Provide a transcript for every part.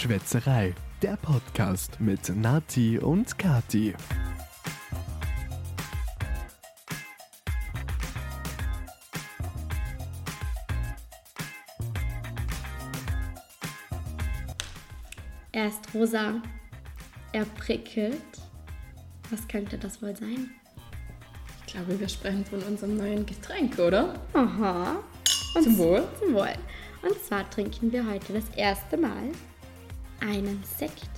Schwätzerei, der Podcast mit Nati und Kati. Er ist rosa. Er prickelt. Was könnte das wohl sein? Ich glaube, wir sprechen von unserem neuen Getränk, oder? Aha. Und Zum Wohl. Zum Wohl. Und zwar trinken wir heute das erste Mal einen Sekt.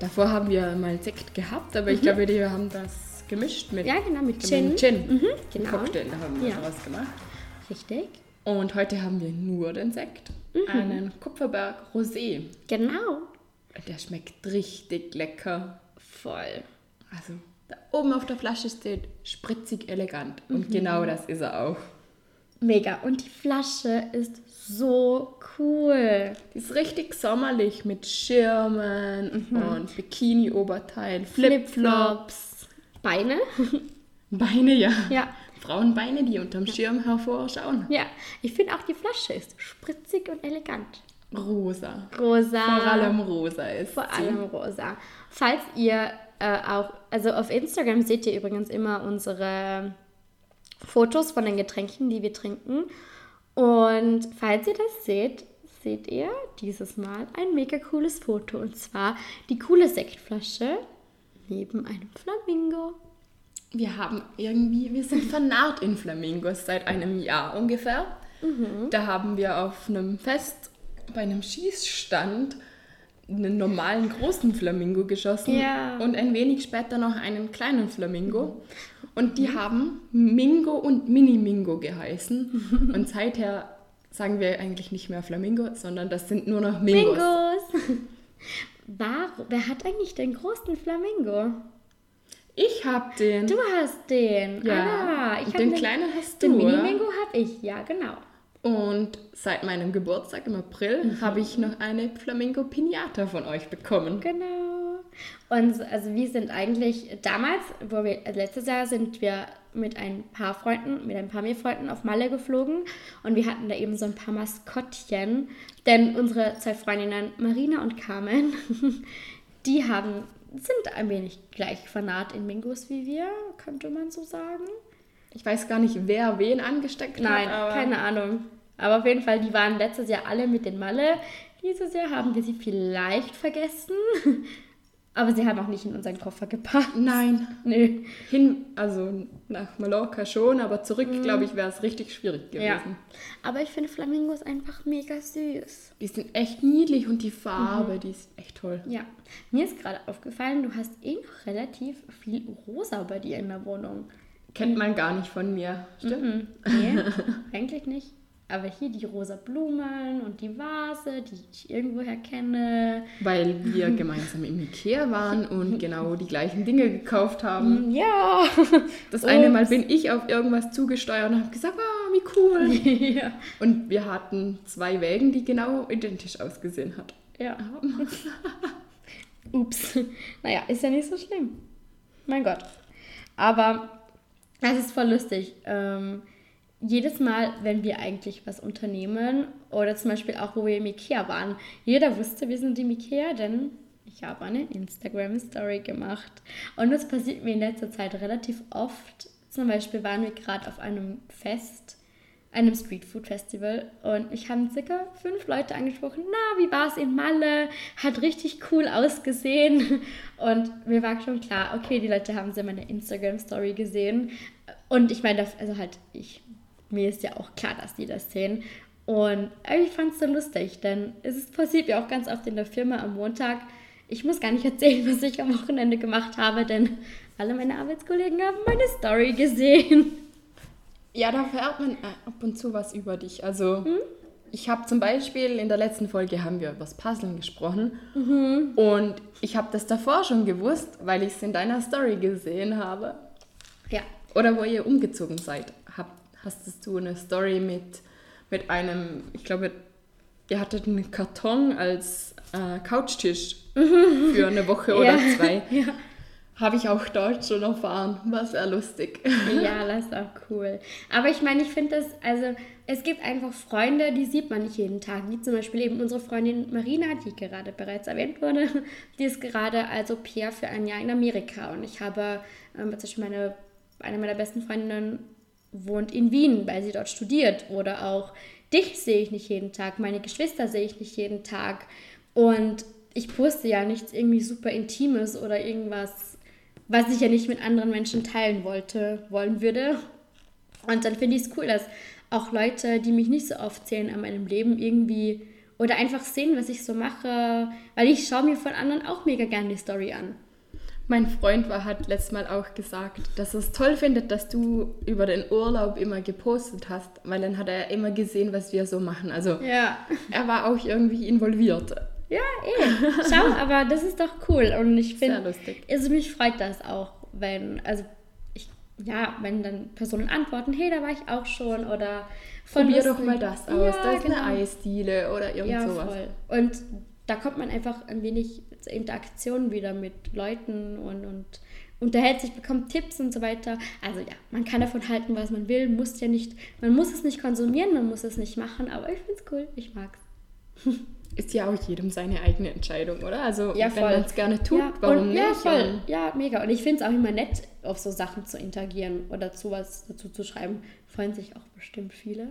Davor haben wir mal Sekt gehabt, aber ich glaube, wir haben das gemischt mit Mhm. Ja, genau, mit Gin. Gin. Mhm, genau. Cocktail da haben wir Ja. daraus gemacht. Richtig. Und heute haben wir nur den Sekt. Mhm. Einen Kupferberg Rosé. Genau. Der schmeckt richtig lecker. Voll. Also, da oben auf der Flasche steht spritzig elegant. Mhm. Und genau das ist er auch. Mega. Und die Flasche ist so cool. Die ist richtig sommerlich mit Schirmen Mhm. und Bikini-Oberteil, Flipflops, Beine. Beine, ja. ja. Frauenbeine, die unterm Schirm hervorschauen. Ja. Ich finde auch die Flasche ist spritzig und elegant. Rosa. Rosa. Vor allem rosa ist Vor sie. allem rosa. Falls ihr äh, auch, also auf Instagram seht ihr übrigens immer unsere Fotos von den Getränken, die wir trinken. Und falls ihr das seht, seht ihr dieses Mal ein mega cooles Foto. Und zwar die coole Sektflasche neben einem Flamingo. Wir haben irgendwie, wir sind vernarrt in Flamingos seit einem Jahr ungefähr. Mhm. Da haben wir auf einem Fest bei einem Schießstand einen normalen großen Flamingo geschossen Ja. und ein wenig später noch einen kleinen Flamingo. Und die haben Mingo und Mini-Mingo geheißen. und seither sagen wir eigentlich nicht mehr Flamingo, sondern das sind nur noch Mingos. Mingos! Warum, wer hat eigentlich den großen Flamingo? Ich hab den. Du hast den. Ja. Ah, ich Und hab den kleinen hast du, Den? Mini-Mingo habe ich, ja, genau. Und seit meinem Geburtstag im April Mhm. habe ich noch eine Flamingo Pinata von euch bekommen. Genau. Und also wir sind eigentlich damals, wo wir also letztes Jahr sind wir mit ein paar Freunden, mit ein paar mehr Freunden auf Malle geflogen und wir hatten da eben so ein paar Maskottchen, denn unsere zwei Freundinnen Marina und Carmen, die haben sind ein wenig gleich fanat in Mingos wie wir, könnte man so sagen. Ich weiß gar nicht, wer wen angesteckt Nein, hat. aber keine Ahnung. Aber auf jeden Fall, die waren letztes Jahr alle mit den Malle. Dieses Jahr haben wir sie vielleicht vergessen. Aber sie haben auch nicht in unseren Koffer gepackt. Nein, Nö. hin, also nach Mallorca schon, aber zurück, glaube ich, wäre es richtig schwierig gewesen. Mhm. Ja. Aber ich finde Flamingos einfach mega süß. Die sind echt niedlich und die Mhm. Farbe, die ist echt toll. Ja. Mir ist gerade aufgefallen, du hast eh noch relativ viel Rosa bei dir in der Wohnung. Kennt man gar nicht von mir, stimmt? Mhm. Nee, eigentlich nicht. Aber hier die rosa Blumen und die Vase, die ich irgendwoher kenne. Weil wir gemeinsam im Ikea waren und genau die gleichen Dinge gekauft haben. Ja. Das eine Mal bin ich auf irgendwas zugesteuert und habe gesagt, ah, wie cool. ja. Und wir hatten zwei Wägen, die genau identisch ausgesehen hat. Ja. Ups. Naja, ist ja nicht so schlimm. Mein Gott. Aber es ist voll lustig. Ähm, jedes Mal, wenn wir eigentlich was unternehmen, oder zum Beispiel auch, wo wir im Ikea waren, jeder wusste, wir sind im Ikea, denn ich habe eine Instagram-Story gemacht. Und das passiert mir in letzter Zeit relativ oft. Zum Beispiel waren wir gerade auf einem Fest, einem Streetfood-Festival und ich habe circa fünf Leute angesprochen. Na, wie war es in Malle? Hat richtig cool ausgesehen. Und mir war schon klar, okay, die Leute haben sie in meiner Instagram-Story gesehen. Und ich meine, also halt, ich, mir ist ja auch klar, dass die das sehen. Und ich fand es so lustig, denn es ist passiert mir auch ganz oft in der Firma am Montag. Ich muss gar nicht erzählen, was ich am Wochenende gemacht habe, denn alle meine Arbeitskollegen haben meine Story gesehen. Ja, da vererbt man äh, ab und zu was über dich. Also ich habe zum Beispiel in der letzten Folge haben wir über das Puzzeln gesprochen und ich habe das davor schon gewusst, weil ich es in deiner Story gesehen habe. Ja, Oder wo ihr umgezogen seid, hab, hast du eine Story mit, mit einem, ich glaube, ihr hattet einen Karton als äh, Couchtisch für eine Woche oder Ja. zwei. Ja. habe ich auch Deutsch schon erfahren. War sehr lustig. Ja, das ist auch cool. Aber ich meine, ich finde das, also es gibt einfach Freunde, die sieht man nicht jeden Tag. Wie zum Beispiel eben unsere Freundin Marina, die gerade bereits erwähnt wurde. Die ist gerade als Au pair für ein Jahr in Amerika. Und ich habe ähm, zum Beispiel meine, eine meiner besten Freundinnen wohnt in Wien, weil sie dort studiert. Oder auch dich sehe ich nicht jeden Tag, meine Geschwister sehe ich nicht jeden Tag. Und ich poste ja nichts irgendwie super Intimes oder irgendwas, was ich ja nicht mit anderen Menschen teilen wollte, wollen würde. Und dann finde ich es cool, dass auch Leute, die mich nicht so oft sehen an meinem Leben, irgendwie oder einfach sehen, was ich so mache, weil ich schaue mir von anderen auch mega gerne die Story an. Mein Freund war, hat letztes Mal auch gesagt, dass er es toll findet, dass du über den Urlaub immer gepostet hast, weil dann hat er immer gesehen, was wir so machen. Also Ja. er war auch irgendwie involviert. Ja, eh. Schau, aber das ist doch cool. Und ich finde, also mich freut das auch, wenn, also ich, ja, wenn dann Personen antworten, hey, da war ich auch schon oder voll Probier doch mal das aus. Ja, da ist genau. eine Eisdiele oder irgend Ja, sowas. voll. Und da kommt man einfach ein wenig Interaktion wieder mit Leuten und, und unterhält sich, bekommt Tipps und so weiter. Also ja, man kann davon halten, was man will, muss ja nicht, man muss es nicht konsumieren, man muss es nicht machen, aber ich finde es cool, ich mag's. Ist ja auch jedem seine eigene Entscheidung, oder? Also Ja, wenn man es gerne tut, ja, warum und, nicht? Ja, voll. Ja, mega. Und ich finde es auch immer nett, auf so Sachen zu interagieren oder zu was dazu zu schreiben. Freuen sich auch bestimmt viele.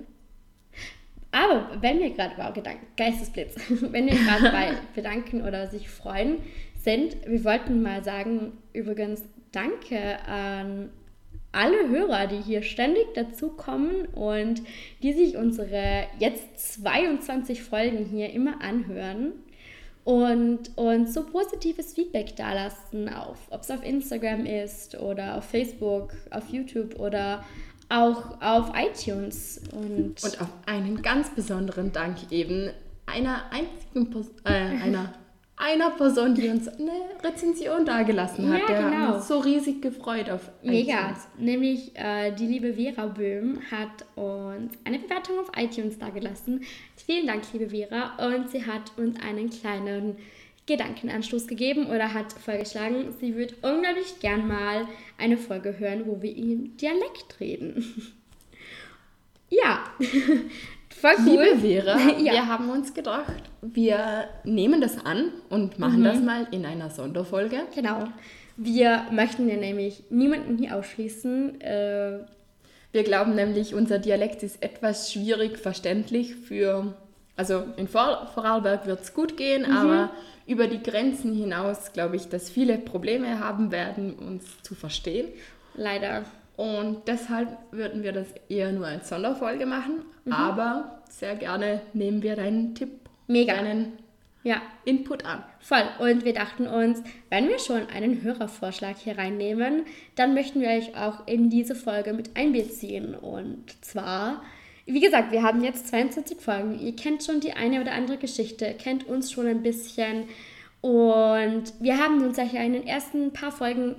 Aber wenn wir gerade, wow, Gedanken, Geistesblitz, wenn wir gerade bei bedanken oder sich freuen sind, wir wollten mal sagen, übrigens, danke an alle Hörer, die hier ständig dazukommen und die sich unsere jetzt 22 Folgen hier immer anhören und uns so positives Feedback dalassen, auf, ob es auf Instagram ist oder auf Facebook, auf YouTube oder auch auf iTunes. Und, Und auf einen ganz besonderen Dank eben einer einzigen Pers äh, einer, einer Person, die uns eine Rezension dagelassen hat. Ja, Der genau. hat uns so riesig gefreut auf Mega. iTunes. Nämlich äh, die liebe Vera Böhm hat uns eine Bewertung auf iTunes dagelassen. Vielen Dank, liebe Vera. Und sie hat uns einen kleinen Gedankenanstoß gegeben oder hat vorgeschlagen, sie würde unglaublich gern mal eine Folge hören, wo wir in Dialekt reden. ja, voll cool. Liebe Vera, Ja. wir haben uns gedacht, wir nehmen das an und machen Mhm. das mal in einer Sonderfolge. Genau. Wir möchten ja nämlich niemanden hier ausschließen. Äh, Wir glauben nämlich, unser Dialekt ist etwas schwierig verständlich für, also in Vor Vorarlberg wird es gut gehen, Mhm. aber über die Grenzen hinaus glaube ich, dass viele Probleme haben werden, uns zu verstehen. leider. Und deshalb würden wir das eher nur als Sonderfolge machen, Mhm. aber sehr gerne nehmen wir deinen Tipp, Mega. deinen Ja, Input an. Voll. Und wir dachten uns, wenn wir schon einen Hörervorschlag hier reinnehmen, dann möchten wir euch auch in diese Folge mit einbeziehen. Und zwar, wie gesagt, wir haben jetzt 22 Folgen. Ihr kennt schon die eine oder andere Geschichte, kennt uns schon ein bisschen. Und wir haben uns ja hier in den ersten paar Folgen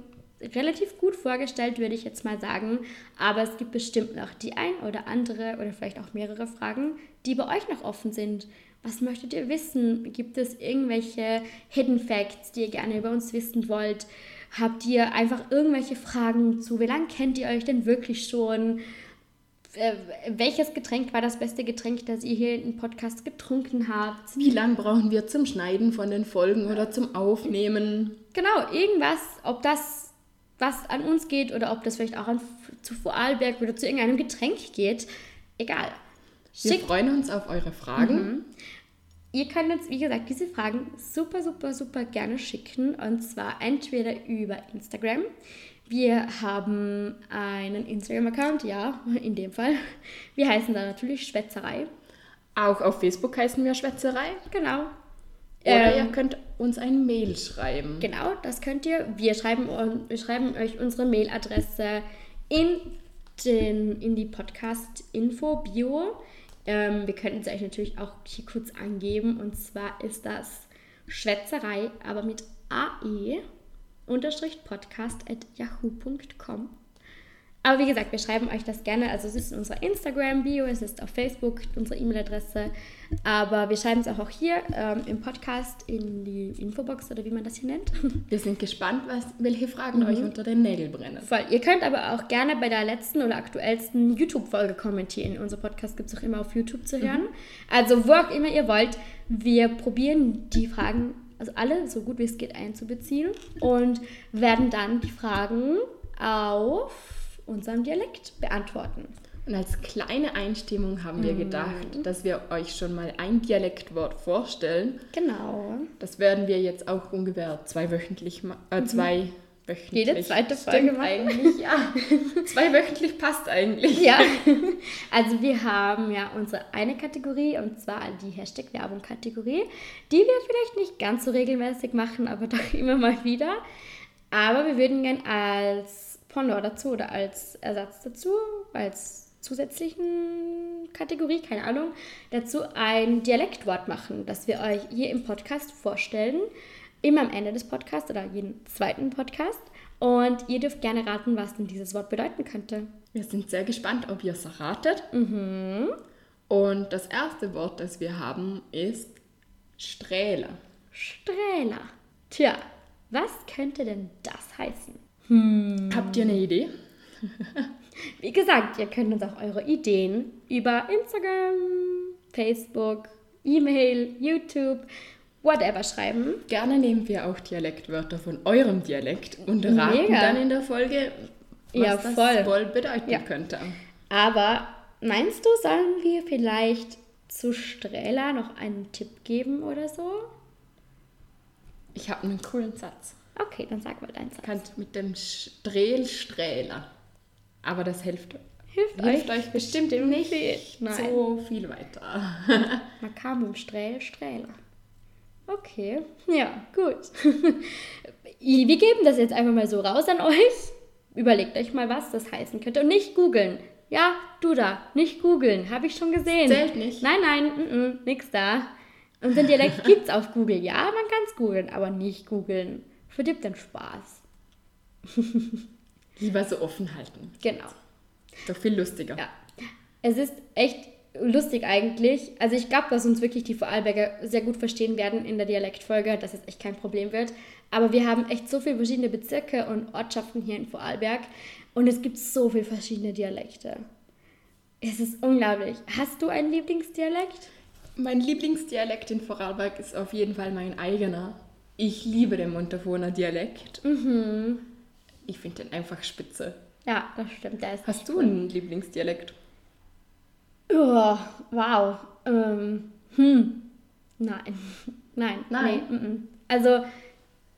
relativ gut vorgestellt, würde ich jetzt mal sagen. Aber es gibt bestimmt noch die ein oder andere oder vielleicht auch mehrere Fragen, die bei euch noch offen sind. Was möchtet ihr wissen? Gibt es irgendwelche Hidden Facts, die ihr gerne über uns wissen wollt? Habt ihr einfach irgendwelche Fragen zu, wie lange kennt ihr euch denn wirklich schon? Äh, welches Getränk war das beste Getränk, das ihr hier im Podcast getrunken habt? Wie lange brauchen wir zum Schneiden von den Folgen oder zum Aufnehmen? Genau, irgendwas, ob das was an uns geht oder ob das vielleicht auch an, zu Vorarlberg oder zu irgendeinem Getränk geht. Egal. Wir Schickt freuen uns auf eure Fragen. Mhm. Ihr könnt uns, wie gesagt, diese Fragen super, super, super gerne schicken. Und zwar entweder über Instagram. Wir haben einen Instagram-Account, ja, in dem Fall. Wir heißen da natürlich Schwätzerei. Auch auf Facebook heißen wir Schwätzerei. Genau. Oder Ähm, ihr könnt uns ein Mail schreiben. Genau, das könnt ihr. Wir schreiben, wir schreiben euch unsere Mailadresse in, den, in die Podcast-Info-Bio. Ähm, wir könnten es euch natürlich auch hier kurz angeben. Und zwar ist das Schwätzerei, aber mit AE, unterstrich podcast at yahoo.com. Aber wie gesagt, wir schreiben euch das gerne. Also es ist in unserer Instagram-Bio, es ist auf Facebook unsere E-Mail-Adresse. Aber wir schreiben es auch, auch hier ähm, im Podcast in die Infobox oder wie man das hier nennt. Wir sind gespannt, was, welche Fragen euch unter den Nägeln brennen. Voll. Ihr könnt aber auch gerne bei der letzten oder aktuellsten YouTube-Folge kommentieren. Unser Podcast gibt es auch immer auf YouTube zu hören. Also wo auch immer ihr wollt. Wir probieren die Fragen, also alle so gut wie es geht einzubeziehen und werden dann die Fragen auf unserem Dialekt beantworten. Und als kleine Einstimmung haben wir gedacht, dass wir euch schon mal ein Dialektwort vorstellen. Genau. Das werden wir jetzt auch ungefähr zweiwöchentlich, äh, zwei wöchentlich. Jede zweite Folge Stimmt eigentlich, ja. Zweiwöchentlich passt eigentlich. Ja, also wir haben ja unsere eine Kategorie und zwar die Hashtag-Werbung-Kategorie, die wir vielleicht nicht ganz so regelmäßig machen, aber doch immer mal wieder. Aber wir würden gern als Pendant dazu oder als Ersatz dazu, als zusätzlichen Kategorie, keine Ahnung, dazu ein Dialektwort machen, das wir euch hier im Podcast vorstellen. Immer am Ende des Podcasts oder jeden zweiten Podcast. Und ihr dürft gerne raten, was denn dieses Wort bedeuten könnte. Wir sind sehr gespannt, ob ihr es erratet. Mhm. Und das erste Wort, das wir haben, ist Strähler. Strähler. Tja, was könnte denn das heißen? Habt ihr eine Idee? Wie gesagt, ihr könnt uns auch eure Ideen über Instagram, Facebook, E-Mail, YouTube, whatever schreiben. Gerne nehmen wir auch Dialektwörter von eurem Dialekt und raten Mega. dann in der Folge, was Ja, das voll. wohl bedeuten Ja. könnte. Aber meinst du, sollen wir vielleicht zu Strähler noch einen Tipp geben oder so? Ich habe einen coolen Satz. Okay, dann sag mal deinen Satz. Kannst mit dem Strehlsträhler. Aber das hilft, Hilft, hilft euch bestimmt nicht. Nein. so viel weiter. Man kam im Strähl, Strähler. Okay, ja, gut. Wir geben das jetzt einfach mal so raus an euch. Überlegt euch mal, was das heißen könnte. Und nicht googeln. Ja, du da, nicht googeln. Habe ich schon gesehen. Zählt nicht. Nein, nein, mm, mm, nix da. Unseren Dialekt gibt's auf Google. Ja, man kann es googeln, aber nicht googeln. Verdirbt den Spaß. Lieber so offen halten. Genau. Doch viel lustiger. Ja. Es ist echt lustig eigentlich. Also ich glaube, dass uns wirklich die Vorarlberger sehr gut verstehen werden in der Dialektfolge, dass es echt kein Problem wird. Aber wir haben echt so viele verschiedene Bezirke und Ortschaften hier in Vorarlberg und es gibt so viele verschiedene Dialekte. Es ist unglaublich. Hast du einen Lieblingsdialekt? Mein Lieblingsdialekt in Vorarlberg ist auf jeden Fall mein eigener. Ich liebe den Montafoner Dialekt. Mhm. Ich finde den einfach spitze. Ja, das stimmt. Der ist Hast du einen Lieblingsdialekt? Oh, wow. Ähm, hm. Nein. Nein. Nein. Nee, mm, mm. Also,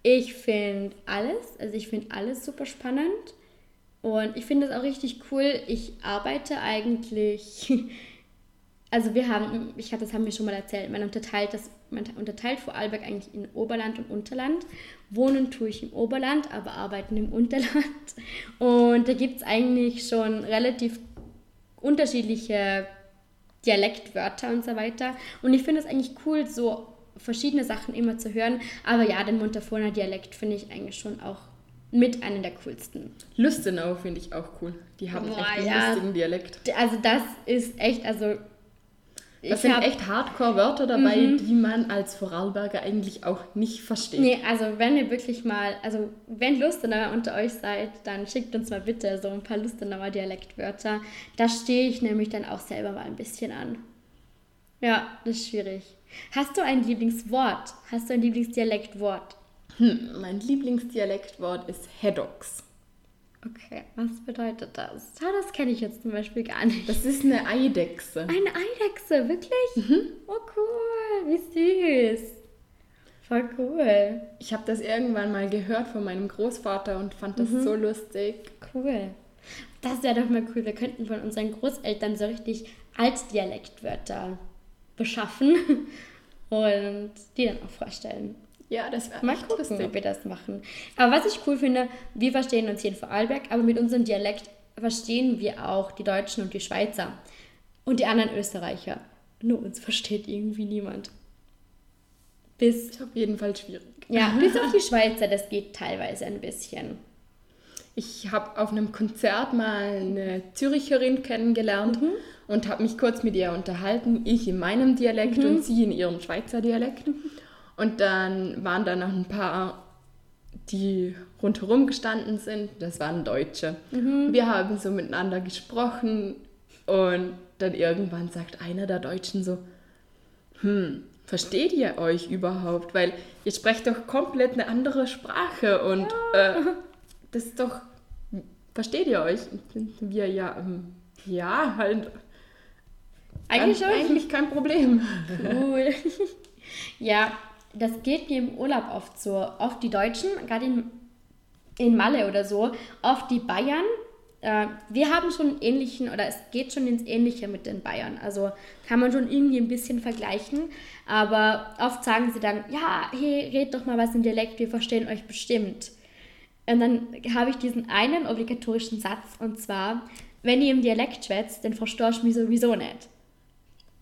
ich finde alles, also ich finde alles super spannend. Und ich finde es auch richtig cool. Ich arbeite eigentlich, also wir haben, ich glaube, das haben wir schon mal erzählt, man unterteilt das, man unterteilt Vorarlberg eigentlich in Oberland und Unterland. Wohnen tue ich im Oberland, aber arbeiten im Unterland. Und da gibt es eigentlich schon relativ unterschiedliche Dialektwörter und so weiter. Und ich finde es eigentlich cool, so verschiedene Sachen immer zu hören. Aber ja, den Montafoner Dialekt finde ich eigentlich schon auch mit einem der coolsten. Lustenau finde ich auch cool. Die haben Boah, echt einen ja. lustigen Dialekt. Also das ist echt, also Das ich sind echt Hardcore-Wörter dabei, die man als Vorarlberger eigentlich auch nicht versteht. Nee, also wenn ihr wirklich mal, also wenn Lustenauer unter euch seid, dann schickt uns mal bitte so ein paar Lustenauer Dialektwörter. Da stehe ich nämlich dann auch selber mal ein bisschen an. Ja, das ist schwierig. Hast du ein Lieblingswort? Hast du ein Lieblingsdialektwort? Hm, mein Lieblingsdialektwort ist Hedox. Okay, was bedeutet das? Ja, das kenne ich jetzt zum Beispiel gar nicht. Das ist eine Eidechse. Eine Eidechse, wirklich? Oh cool, wie süß. Voll cool. Ich habe das irgendwann mal gehört von meinem Großvater und fand das so lustig. Cool. Das wäre doch mal cool. Wir könnten von unseren Großeltern so richtig Altdialektwörter beschaffen und die dann auch vorstellen. Ja, das wäre Mal gucken, lustig. ob wir das machen. Aber was ich cool finde, wir verstehen uns hier in Vorarlberg, aber mit unserem Dialekt verstehen wir auch die Deutschen und die Schweizer und die anderen Österreicher. Nur uns versteht irgendwie niemand. Bis, Ist auf jeden Fall schwierig. ja, bis auf die Schweizer, das geht teilweise ein bisschen. Ich habe auf einem Konzert mal eine Züricherin kennengelernt Mhm. und habe mich kurz mit ihr unterhalten. Ich in meinem Dialekt Mhm. und sie in ihrem Schweizer Dialekt. Und dann waren da noch ein paar, die rundherum gestanden sind. Das waren Deutsche. Mhm. Wir haben so miteinander gesprochen und dann irgendwann sagt einer der Deutschen so, hm, versteht ihr euch überhaupt? Weil ihr sprecht doch komplett eine andere Sprache und äh, das ist doch, versteht ihr euch? Wir ja, ähm, ja, halt. Eigentlich schon. Eigentlich kein Problem. Cool. ja, das geht mir im Urlaub oft so. Oft die Deutschen, gerade in, in Malle oder so, oft die Bayern. Äh, wir haben schon einen ähnlichen, oder es geht schon ins Ähnliche mit den Bayern. Also kann man schon irgendwie ein bisschen vergleichen. Aber oft sagen sie dann, ja, hey, red doch mal was im Dialekt, wir verstehen euch bestimmt. Und dann habe ich diesen einen obligatorischen Satz, und zwar, wenn ihr im Dialekt schwätzt, dann verstehst du mich sowieso nicht.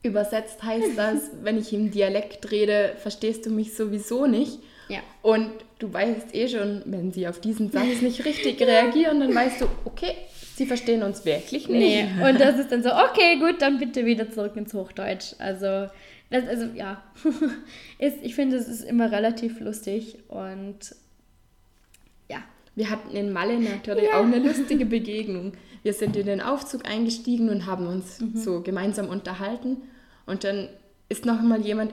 Übersetzt heißt das, wenn ich im Dialekt rede, verstehst du mich sowieso nicht. Ja. Und du weißt eh schon, wenn sie auf diesen Satz nicht richtig reagieren, dann weißt du, okay, sie verstehen uns wirklich Nee, nicht. und das ist dann so, okay, gut, dann bitte wieder zurück ins Hochdeutsch. Also, das, also ja, ist, ich finde, es ist immer relativ lustig und ja. Wir hatten in Malle natürlich auch eine lustige Begegnung. Wir sind in den Aufzug eingestiegen und haben uns so gemeinsam unterhalten. Und dann ist noch mal jemand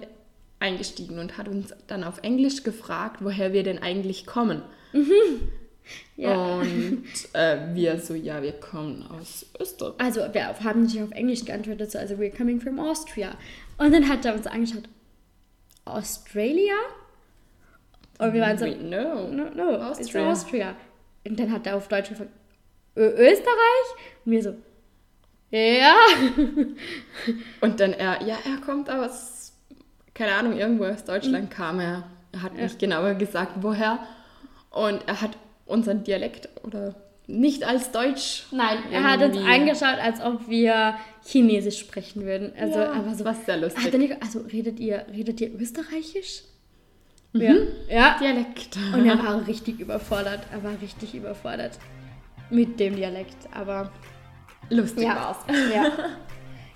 eingestiegen und hat uns dann auf Englisch gefragt, woher wir denn eigentlich kommen. ja. Und äh, wir so, ja, wir kommen aus Österreich. Also, wir haben nicht auf Englisch geantwortet, so, also, we're coming from Austria. Und dann hat er uns angeschaut, Australia? Und wir waren so, no. no, no, Austria. it's Austria. Und dann hat er auf Deutsch gefragt, Österreich? Und wir so, ja. Und dann er, ja, er kommt aus, keine Ahnung, irgendwo aus Deutschland kam er. Er hat nicht genauer gesagt, woher. Und er hat unseren Dialekt oder nicht als Deutsch. Nein, er hat uns angeschaut, als ob wir Chinesisch sprechen würden. Also Ja, er war so. was sehr lustig. Hat er nicht, also redet ihr, redet ihr Österreichisch? Ja. ja. Dialekt. Und er war richtig überfordert. Er war richtig überfordert mit dem Dialekt. Aber Lustig ja. war's. Ja,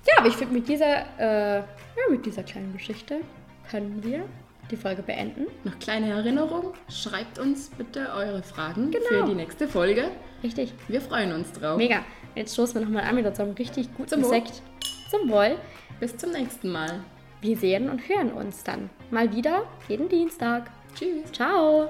ja aber ich finde, mit dieser, äh, ja, mit dieser kleinen Geschichte können wir die Folge beenden. Noch kleine Erinnerung, schreibt uns bitte eure Fragen Genau. für die nächste Folge. Richtig. Wir freuen uns drauf. Mega. Jetzt stoßen wir nochmal an mit unserem richtig guten Zum. Sekt. Zum Wohl. Bis zum nächsten Mal. Wir sehen und hören uns dann mal wieder jeden Dienstag. Tschüss. Ciao.